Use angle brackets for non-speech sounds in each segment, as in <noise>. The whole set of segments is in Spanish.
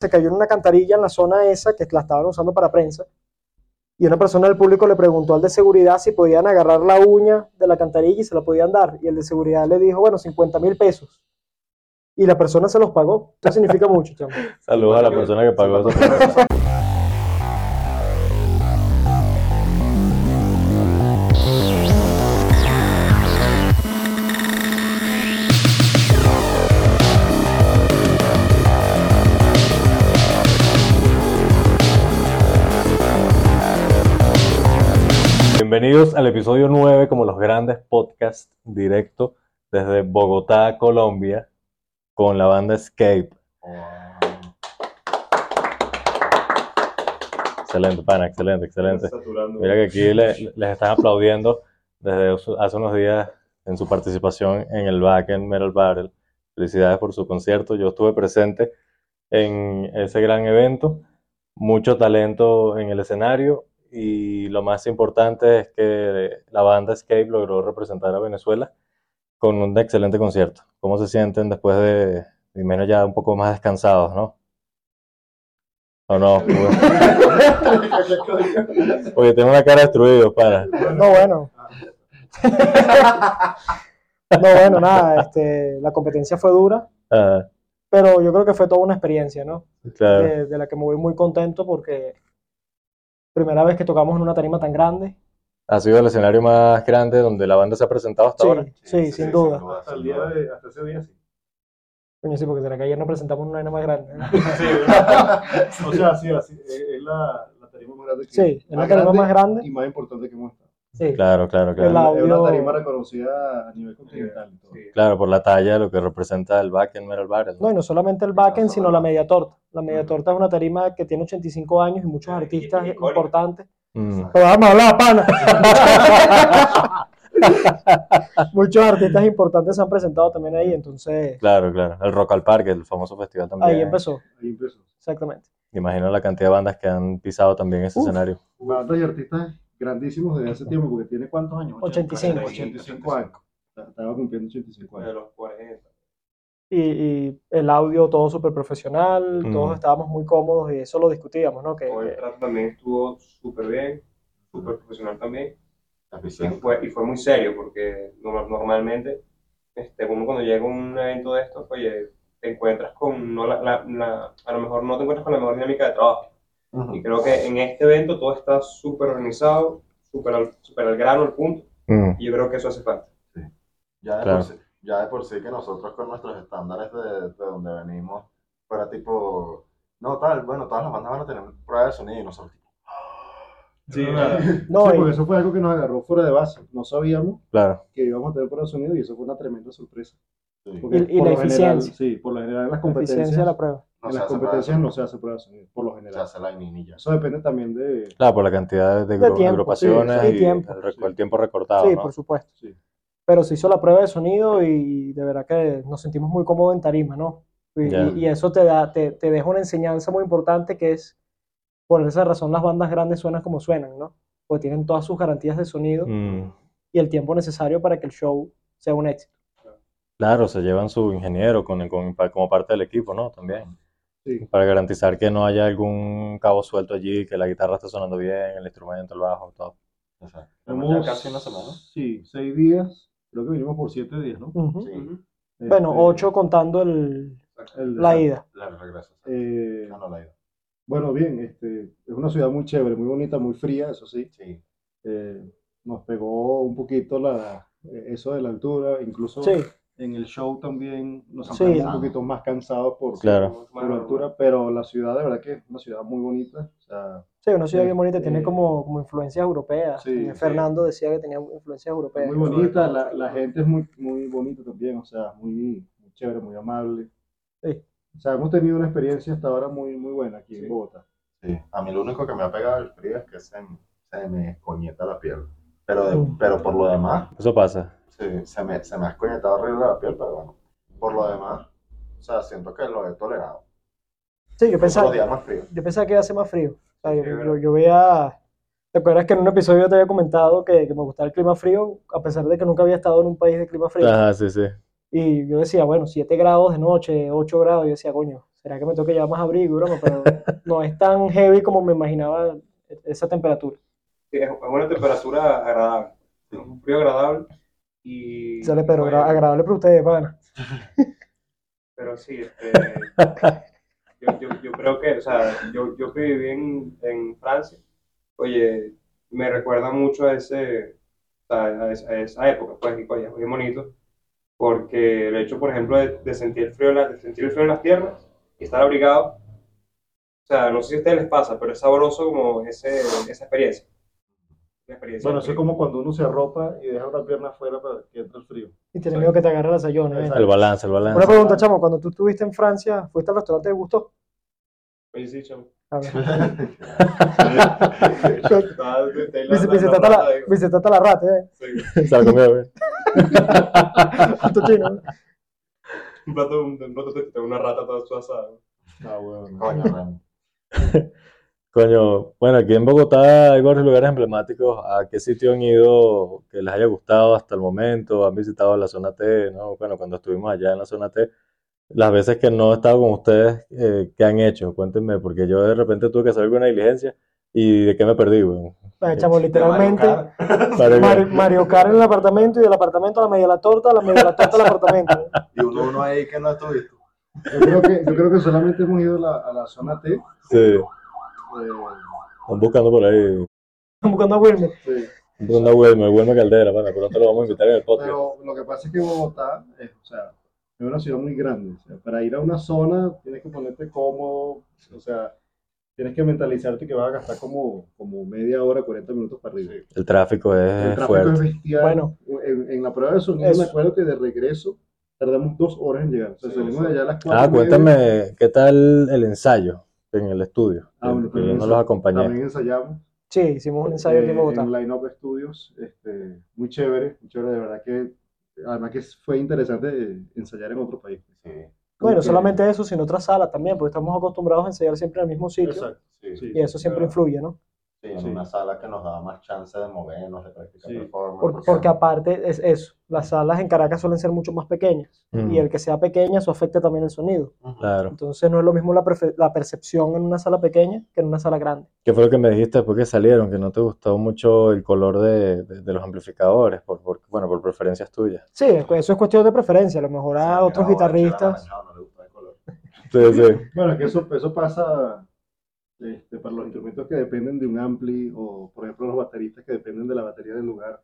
se cayó en una cantarilla en la zona esa que la estaban usando para prensa. Y una persona del público le preguntó al de seguridad si podían agarrar la uña de la cantarilla y se la podían dar. Y el de seguridad le dijo, bueno, 50 mil pesos. Y la persona se los pagó. Eso significa mucho, chamo. Saludos a la persona que pagó <laughs> Bienvenidos al episodio 9, como los grandes podcasts, directo desde Bogotá, Colombia, con la banda Escape. Excelente, pana, excelente, excelente. Mira que aquí le- les están aplaudiendo desde hace unos días en su participación en el Backend Metal Battle. Felicidades por su concierto. Yo estuve presente en ese gran evento. Mucho talento en el escenario y lo más importante es que la banda Escape logró representar a Venezuela con un excelente concierto. ¿Cómo se sienten después de, y menos ya un poco más descansados, no? ¿O no? <laughs> Oye, tengo una cara destruida, para. No, bueno. No, bueno, nada, este, la competencia fue dura, Ah, pero yo creo que fue toda una experiencia, ¿no? claro. De, de la que me voy muy contento porque primera vez que tocamos en una tarima tan grande. Ha sido el escenario más grande donde la banda se ha presentado hasta ahora. Sí, sí, sin duda. Hasta el día de, hasta ese día sí. Coño, sí, porque será que ayer nos presentamos en una arena más grande. <laughs> ¿no? o sea, sí, así, es es la, la tarima más grande que Sí, es la tarima más grande. y más importante que hemos estado. Sí. Claro, claro, claro. audio- Es una tarima reconocida a nivel continental. Claro, por la talla, lo que representa el back en Metal Battle. ¿no? No, y no solamente el backend, sino la media torta. La media torta es una tarima que tiene 85 años y muchos artistas importantes. Mm. Pero vamos a hablar, pana. <laughs> muchos artistas importantes se han presentado también ahí, entonces Claro, claro. El Rock al Parque, el famoso festival también. ahí empezó, Ahí empezó. exactamente. Imagino la cantidad de bandas que han pisado también ese Uf. escenario. Bandas y artistas grandísimos desde hace tiempo, porque tiene cuántos años? 85. 85 años. Estaba cumpliendo 85 de años. los 40. Y, y el audio todo súper profesional, Mm. todos estábamos muy cómodos y eso lo discutíamos, ¿no? Que, el que- trato también estuvo súper bien, súper profesional también. Y fue, y fue muy serio porque no- normalmente este, uno cuando llega a un evento de estos, oye, te encuentras con, no la, la- la- a lo mejor no te encuentras con la mejor dinámica de trabajo. Y creo que en este evento todo está súper organizado, súper al, súper al grano, al punto. Mm. Y yo creo que eso hace falta. Ya de, Claro. por sí, ya de por sí que nosotros con nuestros estándares de, de donde venimos, fuera tipo, no, tal, bueno, todas las bandas van a tener prueba de sonido y nosotros tipo, Sí, <laughs> No, sí, y- porque eso fue algo que nos agarró fuera de base. No sabíamos Claro. que íbamos a tener prueba de sonido y eso fue una tremenda sorpresa. sí, Porque Y- y por la lo general- eficiencia. sí, por lo general en las la eficiencia competencias, de la prueba. No en se las competencias no se hace prueba de sonido, por lo se general. hace la ya. Eso depende también de... Claro, por la cantidad de, De tiempo, agrupaciones sí, sí, y tiempo. el, el tiempo recortado, Sí, ¿no? por supuesto. Sí. Pero se hizo la prueba de sonido y de verdad que nos sentimos muy cómodos en tarima, ¿no? Y, Ya. y- y eso te da, te, te deja una enseñanza muy importante que es, por esa razón las bandas grandes suenan como suenan, ¿no? Porque tienen todas sus garantías de sonido Mm. y el tiempo necesario para que el show sea un éxito. Claro, se llevan su ingeniero con, con- como parte del equipo, ¿no? También. Sí. Para garantizar que no haya algún cabo suelto allí, que la guitarra esté sonando bien, el instrumento, el bajo, todo. Exacto. Casi una semana. Sí, seis días. Creo que vinimos por siete días, ¿no? Sí, Bueno, Este, ocho contando el, el- la ida. la regreso. eh, No, no la he ido. bueno, bien, este, es una ciudad muy chévere, muy bonita, muy fría, eso sí. Sí, Eh, nos pegó un poquito la, eh, eso de la altura, incluso Sí, en el show también nos Sí. sentimos un poquito más cansados por, Claro. por la altura, pero la ciudad de verdad que es una ciudad muy bonita. O sea, sí, una ciudad bien bonita, tiene Este, como, como influencias europeas. sí, También sí. Fernando decía que tenía influencias europeas. muy bonita, la, la gente es muy, muy bonita también, o sea, muy, muy chévere, muy amable. Sí. O sea, hemos tenido una experiencia hasta ahora muy, muy buena aquí en Bogotá. sí. A mí lo único que me ha pegado el frío es que se, se me escoñeta la piel. Pero, de- Mm. pero por lo demás, Eso pasa. Sí, se me, se me ha escoñetado horrible la piel, pero bueno, por lo demás, o sea, siento que lo he tolerado. Sí, yo Los pensaba, días más fríos. yo pensaba que iba a ser más frío. O sea, yo, Sí, yo- verdad. yo veía. ¿Te acuerdas que en un episodio te había comentado que, que me gustaba el clima frío, a pesar de que nunca había estado en un país de clima frío? Ajá, sí, sí. Y yo decía, bueno, 7 grados de noche, 8 grados, yo decía, coño, será que me tengo que llevar más abrigo, broma, pero <laughs> no es tan heavy como me imaginaba esa temperatura. Sí, es una temperatura agradable, es un frío agradable y... Sale, pero bueno, agradable para ustedes, pana. <laughs> Pero sí, este, yo, yo, yo creo que, o sea, yo, yo que viví en, en Francia, oye, me recuerda mucho a ese, a esa, a esa época, pues, y es muy bonito, porque el hecho, por ejemplo, de, de sentir el frío, en la- de sentir el frío en las piernas y estar abrigado, o sea, no sé si a ustedes les pasa, pero es sabroso como ese, esa experiencia. La experiencia Bueno, eso es como cuando uno se arropa y deja una pierna afuera para que entre el frío. Y tienes miedo que te agarre la sayona. ¿eh? El balance, el balance. Una pregunta, chamo, cuando tú estuviste en Francia, ¿fuiste al restaurante de Gusto? Oye, sí, chamo. A ver. <laughs> Estaba- te- la- rata, ¿eh? Sí. <laughs> Se la comió, güey. <laughs> Chino. ¿eh? Un plato, un, un plato de una rata toda su asada. Ah, bueno. Coño. Coño, bueno, aquí en Bogotá hay varios lugares emblemáticos. ¿A qué sitio han ido que les haya gustado hasta el momento? ¿Han visitado la zona T? ¿No? Bueno, cuando estuvimos allá en la zona T, las veces que no he estado con ustedes, eh, ¿qué han hecho? Cuéntenme, porque yo de repente tuve que hacer alguna diligencia y de qué me perdí, güey. Bueno, chamo, literalmente, que- <laughs> Mario, Mario Kart en el apartamento y del apartamento a la media de la torta, a la media de la torta al apartamento. <laughs> Y uno, uno ahí que no estuviste. Yo creo que, yo creo que solamente hemos ido a la, a la zona T. Sí, están buscando por ahí. Están buscando a Wilmer. sí. Están buscando a Wilmer, Wilmer Caldera, bueno, pronto lo vamos a invitar en el podcast. Pero lo que pasa es que Bogotá es, o sea, es una ciudad muy grande. O sea, para ir a una zona tienes que ponerte cómodo, o sea, tienes que mentalizarte que vas a gastar como, como media hora, 40 minutos para arriba. El tráfico El es tráfico fuerte. es bestial. Bueno. en, en la prueba de sonido Eso. me acuerdo que de regreso tardamos dos horas en llegar. O sea, Sí, salimos sí. de allá a las cuatro. Ah, y media. cuéntame, ¿qué tal el ensayo en el estudio? Ah, bueno, yo no los acompañé. También ensayamos. Sí, hicimos un ensayo aquí en eh, Bogotá. en Line Up Studios, este, muy chévere, muy chévere, de verdad que, además que fue interesante eh, ensayar en otro país. Sí, Bueno, solamente eso, sino otra sala también, porque estamos acostumbrados a ensayar siempre en el mismo sitio Exacto, sí, sí. y eso siempre influye, ¿no? Sí, en Sí. una sala que nos daba más chance de movernos, de practicar Sí. performance. Por- porque aparte es eso, las salas en Caracas suelen ser mucho más pequeñas Mm, y el que sea pequeña, eso afecta también el sonido. Ujú. Claro. Entonces no es lo mismo la, la percepción en una sala pequeña que en una sala grande. ¿Qué fue lo que me dijiste después que salieron? Que no te gustó mucho el color de, de- de los amplificadores, por, por- bueno, por preferencias tuyas. Sí, eso es cuestión de preferencia. A lo mejor a Sí, otros guitarristas. Manchado no le gusta el color. Sí, sí. <laughs> Bueno, que eso, eso pasa este, para los instrumentos que dependen de un ampli o, por ejemplo, los bateristas que dependen de la batería del lugar.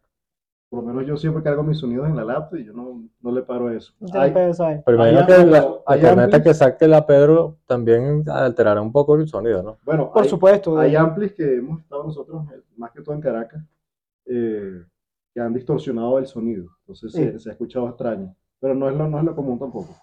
Por lo menos yo siempre cargo mis sonidos en la laptop y yo no, no le paro a eso. Hay-. Pero Hay imagino que la, hay amplis- que saque la Pedro también alterará un poco el sonido, ¿no? bueno, Por hay, supuesto. hay amplis que hemos estado nosotros, eh, más que todo en Caracas, eh, que han distorsionado el sonido. Entonces Sí. se, se ha escuchado extraño. Pero no es lo, no es lo común tampoco.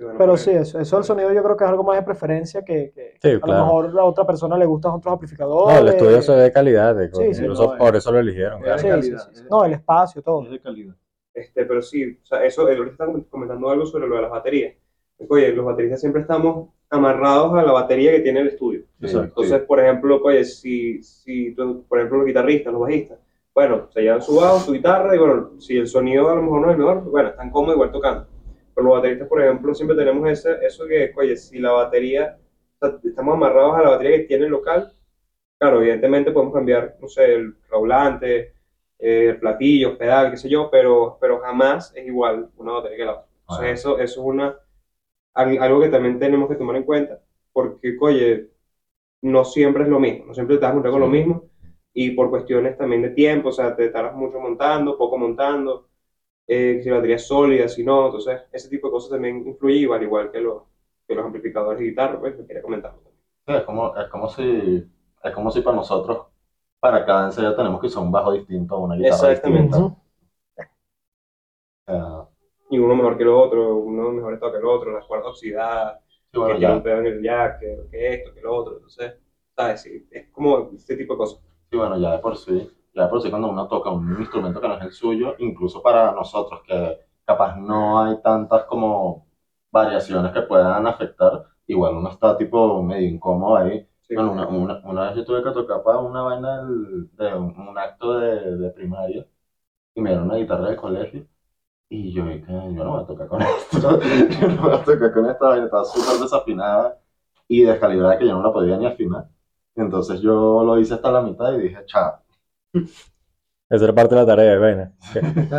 Bueno, Pero pues, sí, eso, eso del sonido yo creo que es algo más de preferencia que, que Sí, a claro. lo mejor a otra persona le gustan otros No, amplificadores. el estudio se ve de calidad, de- Sí, sí, incluso no, por eh, eso lo eligieron, eh, claro. Calidad, sí, sí. es- No, el espacio, todo. Es de calidad. Este, pero sí, o sea, eso, ahorita están comentando algo sobre lo de las baterías. Oye, los bateristas siempre estamos amarrados a la batería que tiene el estudio. Exacto. Entonces, por ejemplo, oye, si, si tú- por ejemplo, los guitarristas, los bajistas, bueno, se llevan su bajo, su guitarra, y bueno, si el sonido a lo mejor no es el mejor, bueno, están cómodos igual tocando. Pero los bateristas, por ejemplo, siempre tenemos ese, eso que, oye, si la batería, o sea, estamos amarrados a la batería que tiene el local, claro, evidentemente podemos cambiar, no sé, el raulante, eh, platillos, pedal, qué sé yo, pero, pero jamás es igual una batería que la otra. Entonces, Ah. eso, eso es una, al- algo que también tenemos que tomar en cuenta, porque, oye, no siempre es lo mismo, no siempre vas a montar con lo Sí. mismo, y por cuestiones también de tiempo, o sea, te tardas mucho montando, poco montando, eh, si la batería es sólida, si no, entonces ese tipo de cosas también influye, igual, igual que, los que los amplificadores y guitarras, pues, que quería comentar. Sí, es como, es como si, es como si para nosotros, para cada ensayo tenemos que usar un bajo distinto, una guitarra Exactamente. distinta. O sea, Y uno mejor que el otro, uno mejor estado que el otro, las cuerdas oxidadas, sí, bueno, que un pedo en el jack, que, que esto, que lo otro, entonces, ¿sabes? Sí, es como este tipo de cosas. sí, bueno, ya de por sí, de por cuando uno toca un instrumento que no es el suyo, incluso para nosotros que capaz no hay tantas como variaciones que puedan afectar, igual uno está tipo medio incómodo ahí. Sí. Bueno, una, una, una vez yo tuve que tocar para una vaina del- de un, un acto de, de primaria y me dieron una guitarra del colegio Y yo dije, yo no voy a tocar con <laughs> esto, yo no voy a tocar con esta vaina, estaba súper desafinada y descalibrada que yo no la podía ni afinar. Entonces yo lo hice hasta la mitad y dije, chao. Esa era parte de la tarea, vaina.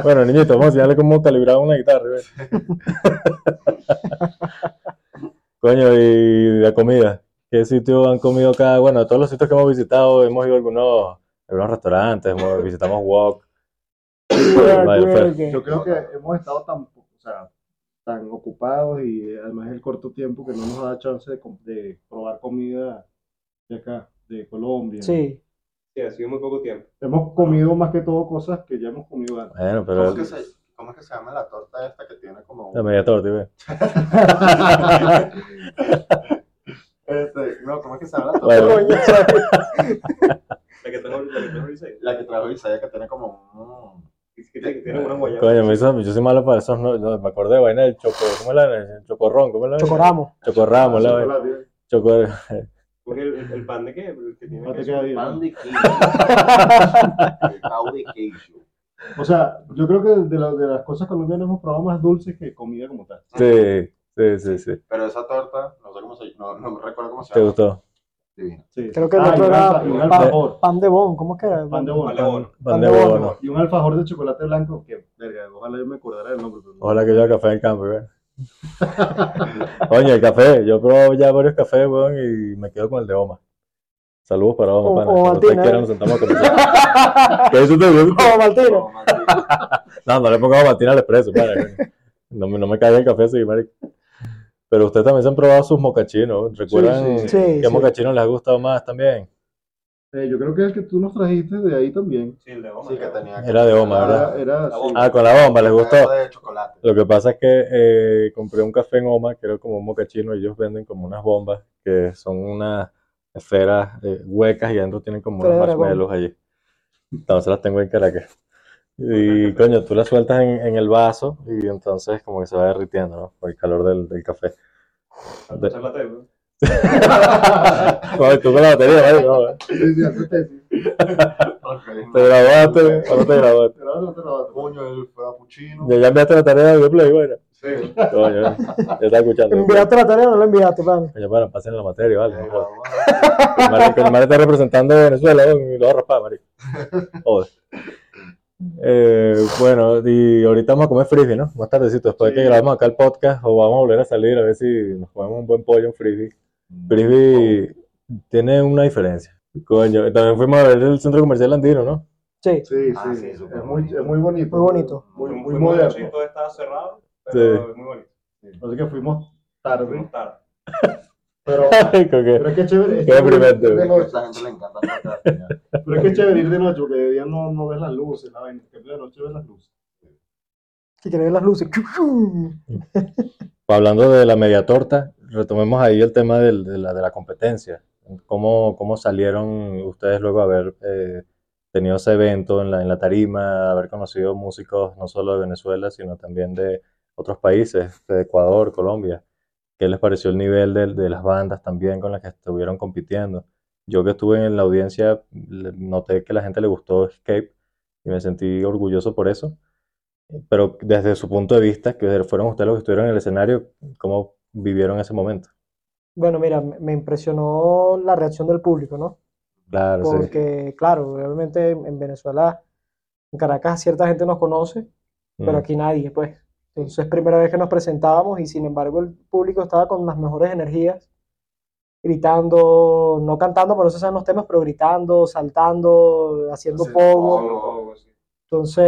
Bueno, niñito, vamos a enseñarle cómo calibrar una guitarra. <laughs> Coño, y de comida. ¿Qué sitio han comido cada? Bueno, todos los sitios que hemos visitado, hemos ido a algunos, algunos restaurantes, hemos- visitamos fue- Yo creo que hemos estado tan, o sea, tan ocupados y además el corto tiempo que no nos da chance de, de probar comida de acá, de Colombia. Sí, Sí, ha sido muy poco tiempo. Hemos comido más que todo cosas que ya hemos comido antes. Bueno, ¿Cómo pero es, que se, cómo es que se llama la torta esta que tiene como la media torta, güey. <laughs> Este, no, ¿cómo es que se llama la torta? Bueno. La que tengo, la que tengo Isaiah. La que trajo Isaiah que tiene como un... Que tiene, tiene una guayaba. Coño, me hizo, yo soy malo para esos, no, no, me acordé de vaina del choco, ¿cómo es la? El chocorrón, ¿cómo es la? Chocoramo. Chocorramo, la vaina. Porque el, el, el pan de qué? El que tiene No te queso. queda bien. Pan de queijo. El de queijo. O sea, yo creo que de, la- de las cosas colombianas hemos probado más dulces que comida como tal. sí, sí, sí, sí. Pero esa torta, no sé cómo se no, no recuerdo cómo se ¿Te llama. gustó? Divina. Sí. Creo que el Ah, otro era un pan, alfajor. pan de bon, ¿cómo es que era? Pan de bono. Pan de bono. Pan de de bono. bono. Y un alfajor de chocolate blanco que, verga, ojalá yo me acordara del nombre. pero. Ojalá que yo haga café en el campo, güey. Oye, el café, yo he probado ya varios cafés, weón, y me quedo con el de Oma. Saludos para Oma, pana. Cuando ustedes quieran ¿eh? nos sentamos a <laughs> conversar. ¿Qué dice usted, güey? Oh, Martino. No, Martín. No, no le pongo Martina al expreso, pana. No me, no me caiga el café así, marico. Pero ustedes también se han probado sus mocachinos. ¿Recuerdan sí, sí. qué Sí, mocachinos les ha gustado más también? Eh, yo creo que el que tú nos trajiste de ahí también. Sí, el de Oma. Sí, que tenía Era de Oma, Era, ¿verdad? era La sí. Ah, con la bomba, ¿les gustó? Era de chocolate. Lo que pasa es que eh, compré un café en Oma, que era como un mocachino, y ellos venden como unas bombas que son unas esferas eh, huecas y adentro tienen como unos de marshmallows allí. Entonces las tengo en Caracas. Y coño, tú las sueltas en, en el vaso y entonces como que se va derritiendo, ¿no? Por el calor del, del café. Güey. Joder, tú con la batería, ¿vale? No, ¿eh? Sí, sí, hace tesis. ¿Te grabaste o no te grabaste? No te vas a tomar. Coño, el frappuccino. Ya, enviaste la tarea de Play, bueno. Sí. Coño, ya está escuchando. ¿Enviaste la tarea o no la enviaste, pan? Coño, para, pasen la materia, vale. No jodas. vamos. Marico, el mar está representando a Venezuela y lo va a raspar, marico. Joder. Eh, bueno, y ahorita vamos a comer frisbee, ¿no? Más tardecito, después de que Sí. grabamos acá el podcast, o vamos a volver a salir a ver si nos comemos un buen pollo en frisbee. Frisbee tiene una diferencia. Coño, también fuimos a ver el centro comercial andino, ¿no? Sí. Sí, Ah, sí, sí, es, muy, bonito. es muy bonito. Muy bonito. Muy, muy moderno. noche y todo estaba cerrado, pero Sí. es muy bonito. Así que fuimos tarde. Fuimos tarde. <laughs> Pero, <laughs> que- pero es que es chévere. es Qué chévere ir de que a noche. esta gente le encanta. Pero es que es chévere ir de noche porque de día no, no ves las luces, la vaina. Cambio de noche ves las luces. Quieres ver las luces. <laughs> Hablando de la media torta, retomemos ahí el tema de, la, de la competencia. ¿Cómo, cómo salieron ustedes luego a haber eh, tenido ese evento en la, en la tarima, haber conocido músicos no solo de Venezuela, sino también de otros países, de Ecuador, Colombia? ¿Qué les pareció el nivel de, de las bandas también con las que estuvieron compitiendo? Yo que estuve en la audiencia, noté que la gente le gustó Escape y me sentí orgulloso por eso. Pero desde su punto de vista, que fueron ustedes los que estuvieron en el escenario, ¿cómo vivieron ese momento? Bueno, mira, me impresionó la reacción del público, ¿no? Claro, sí. Porque, claro, obviamente en en Venezuela, en Caracas, cierta gente nos conoce, pero Mm. aquí nadie, pues. Entonces, es primera vez que nos presentábamos y sin embargo el público estaba con las mejores energías, gritando, no cantando, pero no se saben los temas, pero gritando, saltando, haciendo Sí, pogo. Entonces,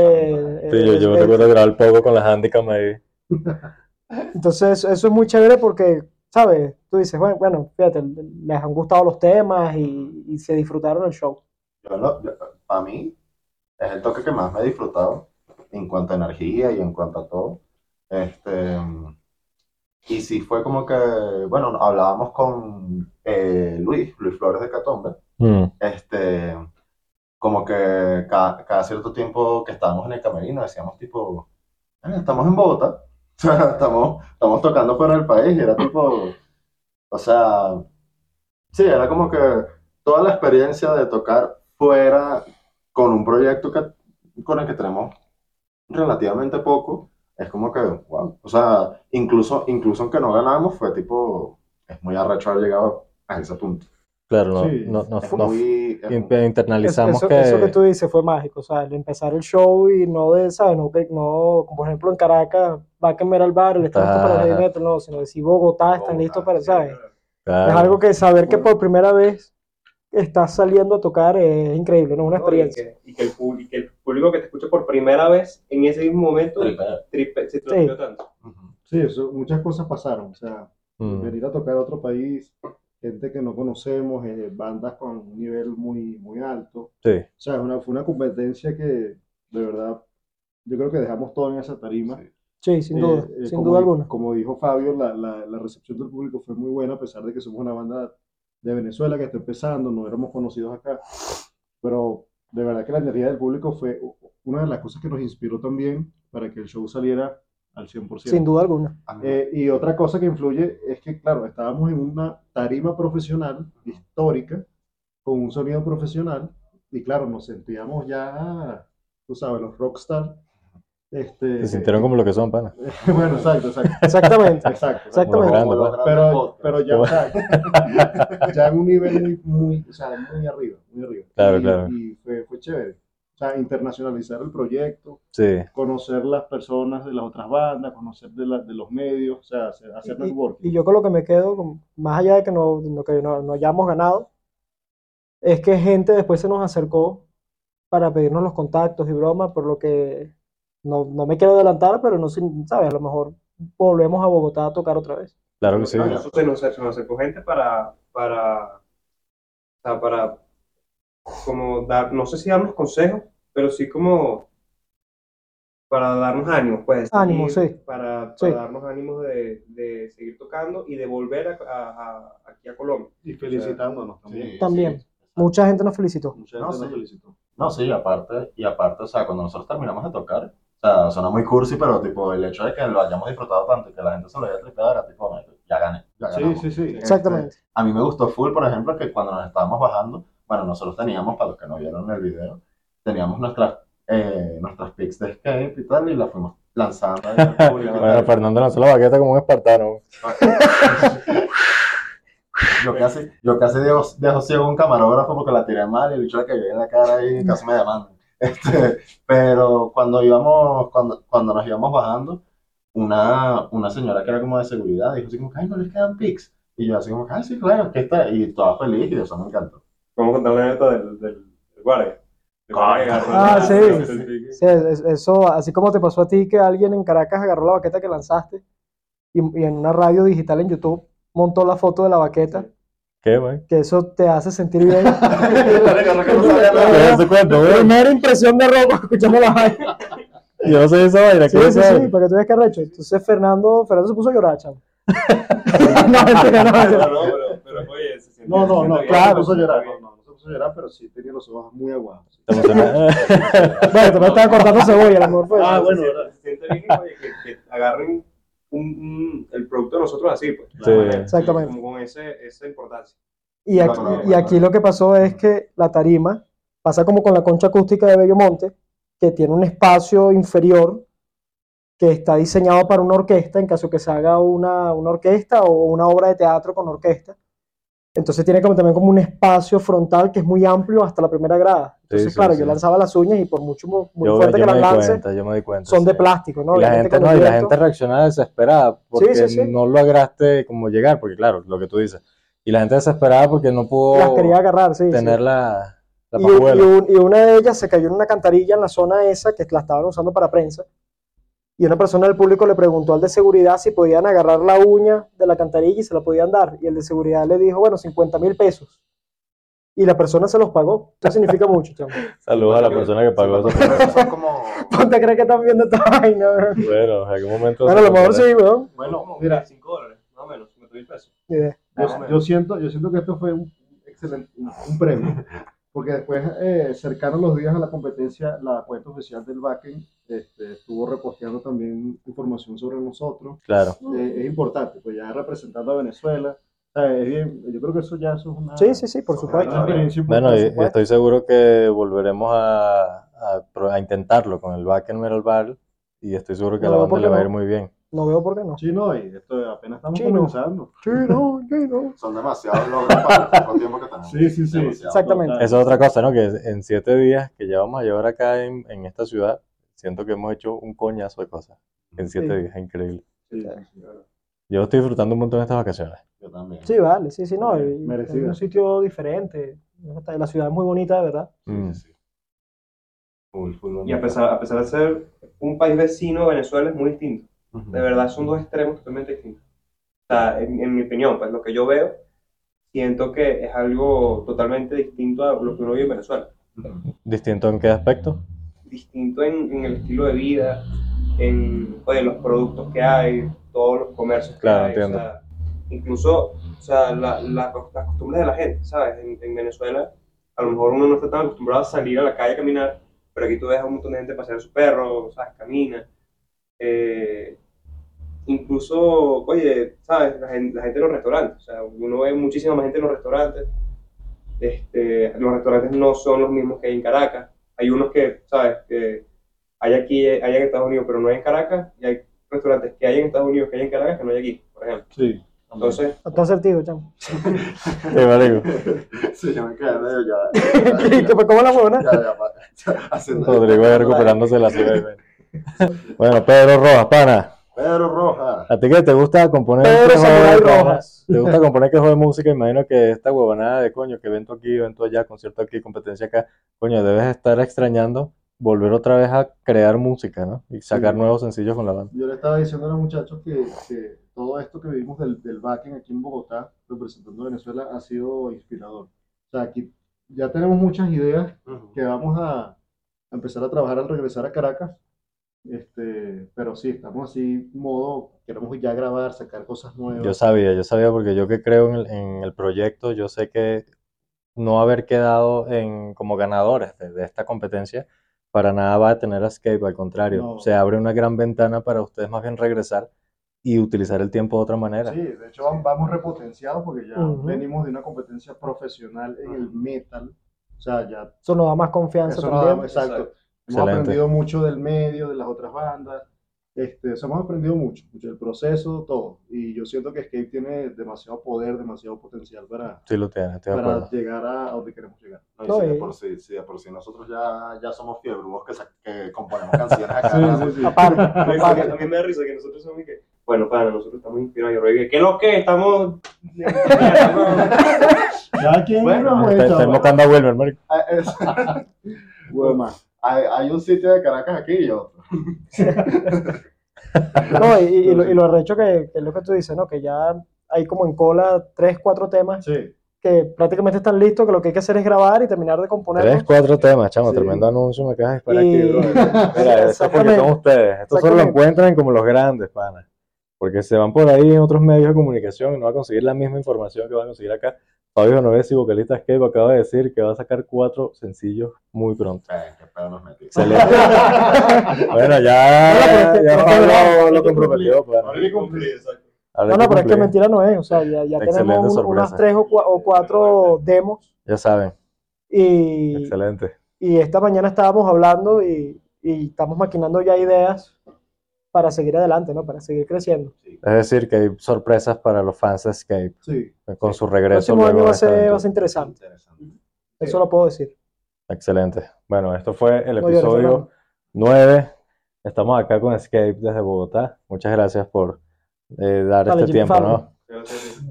Sí, yo, eh, yo eh, recuerdo grabar el poco con las handicap ahí. <laughs> entonces eso es muy chévere porque, ¿sabes? Tú dices, bueno, bueno, fíjate, les han gustado los temas y, y se disfrutaron el show. Yo lo- yo- para mí es el toque que más me he disfrutado en cuanto a energía y en cuanto a todo. Este, y sí fue como que, bueno, hablábamos con eh, Luis, Luis Flores de Catombe, Mm. este, como que cada, cierto tiempo que estábamos en el camerino decíamos tipo, "Ah, estamos en Bogotá, <laughs> estamos, estamos tocando fuera del país, y era tipo, o sea, sí, era como que toda la experiencia de tocar fuera con un proyecto que, con el que tenemos relativamente poco, es como que, wow. O sea, incluso, incluso aunque no ganamos, fue tipo, es muy arrecho haber llegado a ese punto. Claro, no, Sí, no, no, Es no- muy, es in- muy- internalizamos eso, que, eso que tú dices fue mágico, o sea, el empezar el show y no de, ¿sabes? No, que- no como por ejemplo en Caracas, va a Metal Bar, el está listo para el metal, no, sino decir Bogotá están listos para, ¿sabes? claro, Es algo que saber que por primera vez estás saliendo a tocar es increíble, ¿no? Una No, y experiencia. que, y que el, y que el público que te escucha por primera vez en ese mismo momento tripe, se Sí. tripeó tanto. Ujú. Sí, eso, muchas cosas pasaron. O sea, Mm, venir a tocar a otro país, gente que no conocemos, eh, bandas con un nivel muy, muy alto. sí, O sea, es una, fue una competencia que de verdad yo creo que dejamos todo en esa tarima. Sí, sin Eh, duda, eh, sin como, duda alguna. como dijo Fabio, la, la, la recepción del público fue muy buena, a pesar de que somos una banda de Venezuela que está empezando, no éramos conocidos acá. Pero de verdad que la energía del público fue una de las cosas que nos inspiró también para que el show saliera al 100%. Sin duda alguna. Eh, y otra cosa que influye es que, claro, estábamos en una tarima profesional, histórica, con un sonido profesional, y claro, nos sentíamos ya, tú sabes, los rockstar. Este, se sintieron como lo que son, pana. <laughs> bueno, exacto, exacto, Exactamente. <laughs> exacto. Exactamente. grande, Pero, pero ya, o sea, <laughs> ya en un nivel muy, muy, o sea, muy arriba, muy arriba. Claro, y, claro. Y fue, fue chévere. O sea, internacionalizar el proyecto, Sí, conocer las personas de las otras bandas, conocer de, la- de los medios, o sea, hacer, hacer Y, networking. y yo con lo que me quedo, más allá de que no, no- que no, no hayamos ganado, es que gente después se nos acercó para pedirnos los contactos y bromas, por lo que no, no me quiero adelantar, pero no sé, ¿sabes? A lo mejor volvemos a Bogotá a tocar otra vez. claro que sí. Nosotros se nos, acercó gente para, para, o sea, para, como dar, no sé si darnos consejos, pero sí como para darnos ánimos, pues. de Ánimo, seguir, sí. Para, Sí. para darnos ánimos de, de seguir tocando y de volver a, a- a- aquí a Colombia. Y felicitándonos también. Sí, También. sí. Mucha gente nos felicitó. Mucha No, gente nos sí. felicitó. No, sí, y aparte, y aparte, o sea, cuando nosotros terminamos de tocar, o sea, suena muy cursi, pero tipo, el hecho de que lo hayamos disfrutado tanto y que la gente se lo haya tripeado era tipo, "Marico, ya gané, ya Sí, ganamos". sí, sí. Exactamente. A mí me gustó full, por ejemplo, que cuando nos estábamos bajando, bueno, nosotros teníamos, para los que no vieron el video, teníamos nuestras, eh, nuestras pics de escape y tal, y las fuimos lanzando al público. <laughs> Bueno, Fernando lanzó la baqueta como un espartano. <laughs> Yo casi, yo casi dejo, dejo ciego un camarógrafo porque la tiré mal y el bicho le cayó en la cara y casi me demandan. <laughs> Este, pero cuando íbamos, cuando, cuando nos íbamos bajando, una, una señora que era como de seguridad dijo así como, ay, no les quedan pics. Y yo así como, ay, sí, claro, que está. Y toda feliz y eso me encantó. Vamos a contar la anécdota del, del, del guardia. Del Ah, sí. eso, así como te pasó a ti que alguien en Caracas agarró la baqueta que lanzaste y, y en una radio digital en YouTube montó la foto de la baqueta, ¿Qué, güey? que eso te hace sentir bien. <laughs> <laughs> Primera impresión de ropa escuchando la vaina. <laughs> Yo no sé esa vaina, Sí, ¿qué sí, sí, para que tú veas que arrecho. Entonces Fernando, Fernando se puso a llorar, chamo. no, mentira, no, No, mentira. No, No, no, claro, no se llorar. No, no, no se puso a llorar, pero sí tenía los ojos muy aguados. <laughs> Te. Bueno, tú me estabas cortando cebolla, a lo mejor fue. Ah, Se bueno, siente- ¿verdad? se siente bien oye, que, agarren el producto de nosotros así, pues. Exactamente. Como con ese, esa importancia. Y aquí, y aquí lo que pasó es que la tarima pasa como con la concha acústica de Bellomonte, que tiene un espacio inferior que está diseñado para una orquesta, en caso que se haga una, una orquesta o una obra de teatro con orquesta. Entonces tiene como también como un espacio frontal que es muy amplio hasta la primera grada. Entonces, sí, claro, sí. yo lanzaba las uñas y por mucho mu- muy Yo, fuerte yo que las lance, cuenta, yo me di cuenta. son de sí. plástico, ¿no? Y la gente, no, y la gente reaccionaba desesperada porque sí, sí. no lograste como llegar, porque claro, lo que tú dices. Y la gente desesperada porque no pudo las quería agarrar, sí. sí. tener la, la Y, y un- y una de ellas se cayó en una cantarilla en la zona esa que la estaban usando para prensa. Y una persona del público le preguntó al de seguridad si podían agarrar la uña de la cantarilla y se la podían dar. Y el de seguridad le dijo, bueno, 50 mil pesos. Y la persona se los pagó. Eso significa mucho, chamo. <laughs> Saludos a la persona que pagó eso. Son como, ¿Ponte crees que están viendo esta vaina? Bueno, en algún momento. Bueno, a lo mejor sí, weón. Bueno, mira, 5 dólares, más o menos, 50 mil pesos. Yo, siento, yo siento que esto fue un excelente, un, un premio. Porque después, eh, cercanos los días a la competencia, la cuenta oficial del backend este, estuvo reposteando también información sobre nosotros. Claro. Eh, es importante, pues ya representando a Venezuela. Bien, yo creo que eso ya eso es una, Sí, sí, sí, por supuesto. Bueno, y, importante. y estoy seguro que volveremos a, a pro- a intentarlo con el Back and Metal Battle y estoy seguro que a la banda le va a ir muy bien. No veo por qué no. Sí, no, y esto apenas estamos Chino. comenzando. Chino, chino. <laughs> Son demasiados logros para el poco tiempo que tenemos. Sí, sí, sí. Demasiado. Exactamente. Total. Esa es otra cosa, ¿no? Que en siete días que llevamos a llevar acá en, en esta ciudad, siento que hemos hecho un coñazo de cosas. En siete Sí. días, increíble. Sí, sí, sí. Yo estoy disfrutando un montón de estas vacaciones. Yo también. Sí, vale, sí, sí, no. y- Merecido. Es un sitio diferente. La ciudad es muy bonita, de verdad. Mm. Sí, sí, sí. Full, full Y a pesar, a pesar de ser un país vecino, Venezuela es muy distinto. De verdad, son dos extremos totalmente distintos. O sea, en, en mi opinión, pues lo que yo veo, siento que es algo totalmente distinto a lo que uno vive en Venezuela. ¿Distinto en qué aspecto? Distinto en, en el estilo de vida, en oye, los productos que hay, todos los comercios que Claro, hay. entiendo. O sea, incluso, o sea, la, la- las costumbres de la gente, ¿sabes? En, en Venezuela, a lo mejor uno no está tan acostumbrado a salir a la calle a caminar, pero aquí tú ves a un montón de gente pasear a su perro, ¿sabes? Camina. Eh, incluso, oye, ¿sabes? La gente, la gente en los restaurantes, o sea, uno ve muchísima más gente en los restaurantes. Este, los restaurantes no son los mismos que hay en Caracas. Hay unos que, ¿sabes? Que hay aquí, hay en Estados Unidos, pero no hay en Caracas. Y hay restaurantes que hay en Estados Unidos, que hay en Caracas, que no hay aquí, por ejemplo. Sí. Entonces, Está asertivo, chamo. <laughs> Sí, marico. Sí, yo me quedé medio ya. <laughs> ¿Y que me como la huevona? Ya, ya, ya, <laughs> Rodrigo recuperándose la ciudad. Bueno, Pedro Rojas, pana. Pedro Rojas. ¿A ti que te gusta componer Pedro cosas? Rojas. ¿Te gusta <laughs> componer quejo de música? Imagino que esta huevonada de coño, que evento aquí, evento allá, concierto aquí, competencia acá, coño, debes estar extrañando volver otra vez a crear música, ¿no? Y sacar Sí. nuevos sencillos con la banda. Yo le estaba diciendo a los muchachos que, que todo esto que vivimos del, del backend aquí en Bogotá, representando a Venezuela, ha sido inspirador. O sea, aquí ya tenemos muchas ideas Ujú. que vamos a, a empezar a trabajar al regresar a Caracas. Este, pero sí, estamos así, modo, queremos ya grabar, sacar cosas nuevas. Yo sabía, yo sabía porque yo que creo en el, en el proyecto, yo sé que no haber quedado en, como ganadores de, de esta competencia para nada va a tener a Escape, al contrario, No. se abre una gran ventana para ustedes más bien regresar y utilizar el tiempo de otra manera. Sí, de hecho vam- vamos repotenciados porque ya venimos de una competencia profesional en el metal. O sea, ya Eso nos da más confianza Eso nos también. da- exacto. Exacto. Hemos Excelente. aprendido mucho del medio, de las otras bandas. Este, o sea, hemos aprendido mucho, mucho del proceso, todo. Y yo siento que Escape tiene demasiado poder, demasiado potencial para, Sí lo tiene, para llegar a, donde queremos llegar. No, y No, si de y- por sí, si de por sí nosotros ya, ya somos fiebrugos que, sa- que componemos canciones acá. <laughs> <laughs> Sí, sí, sí. Aparte, aparte. a mí me da risa que nosotros somos y que, bueno, para nosotros estamos inspirados. Que, ¿qué es lo que? Estamos. <laughs> Cada quien Bueno, como Está, es, está chaval. invocando a Wilmer, marico. Ah, es- Huevo más. Hay, hay un sitio de Caracas aquí y otro. <laughs> No, y, y lo, y lo arrecho que, que es lo que tú dices, ¿no? Que ya hay como en cola tres, cuatro temas Sí, que prácticamente están listos, que lo que hay que hacer es grabar y terminar de Tres, componerlos. cuatro temas, chamo, Sí. tremendo anuncio me acabas de disparar Y- aquí. <laughs> Mira, eso es porque son ustedes. Esto solo lo encuentran como los grandes, pana. Porque se van por ahí en otros medios de comunicación y no va a conseguir la misma información que van a conseguir acá. Fabio Genovesi, vocalista Escape, acaba de decir que va a sacar cuatro sencillos muy pronto. Eh, qué pedo nos metí. <laughs> Bueno, ya, No, ya Pablo lo comprometió, No, no, pero es que mentira no es. O sea, ya, ya tenemos un- unas tres o, cua- o cuatro demos Ya saben, y, excelente. y esta mañana estábamos hablando y, y estamos maquinando ya ideas para seguir adelante, ¿no? Para seguir creciendo. Es decir, que hay sorpresas para los fans de Escape Sí. con su El regreso. próximo luego año va a ser, va a ser interesante. Interesante. Eso lo puedo decir. Excelente. Bueno, esto fue el llores, episodio Fernando. 9. Estamos acá con Escape desde Bogotá. Muchas gracias por eh, dar Dale, este Jimmy tiempo, Fallon. ¿no?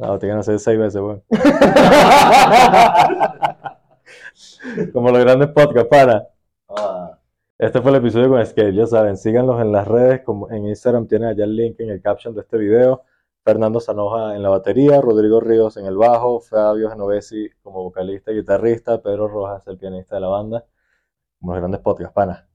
No, tienen que hacer seis veces, weón. <laughs> Como los grandes podcasts, para. Ah, Este fue el episodio con Escape, ya saben, síganlos en las redes, como en Instagram tienen allá el link en el caption de este video. Fernando Sanoja en la batería, Rodrigo Ríos en el bajo, Fabio Genovesi como vocalista y guitarrista, Pedro Rojas el pianista de la banda. Los grandes podcasts, pana.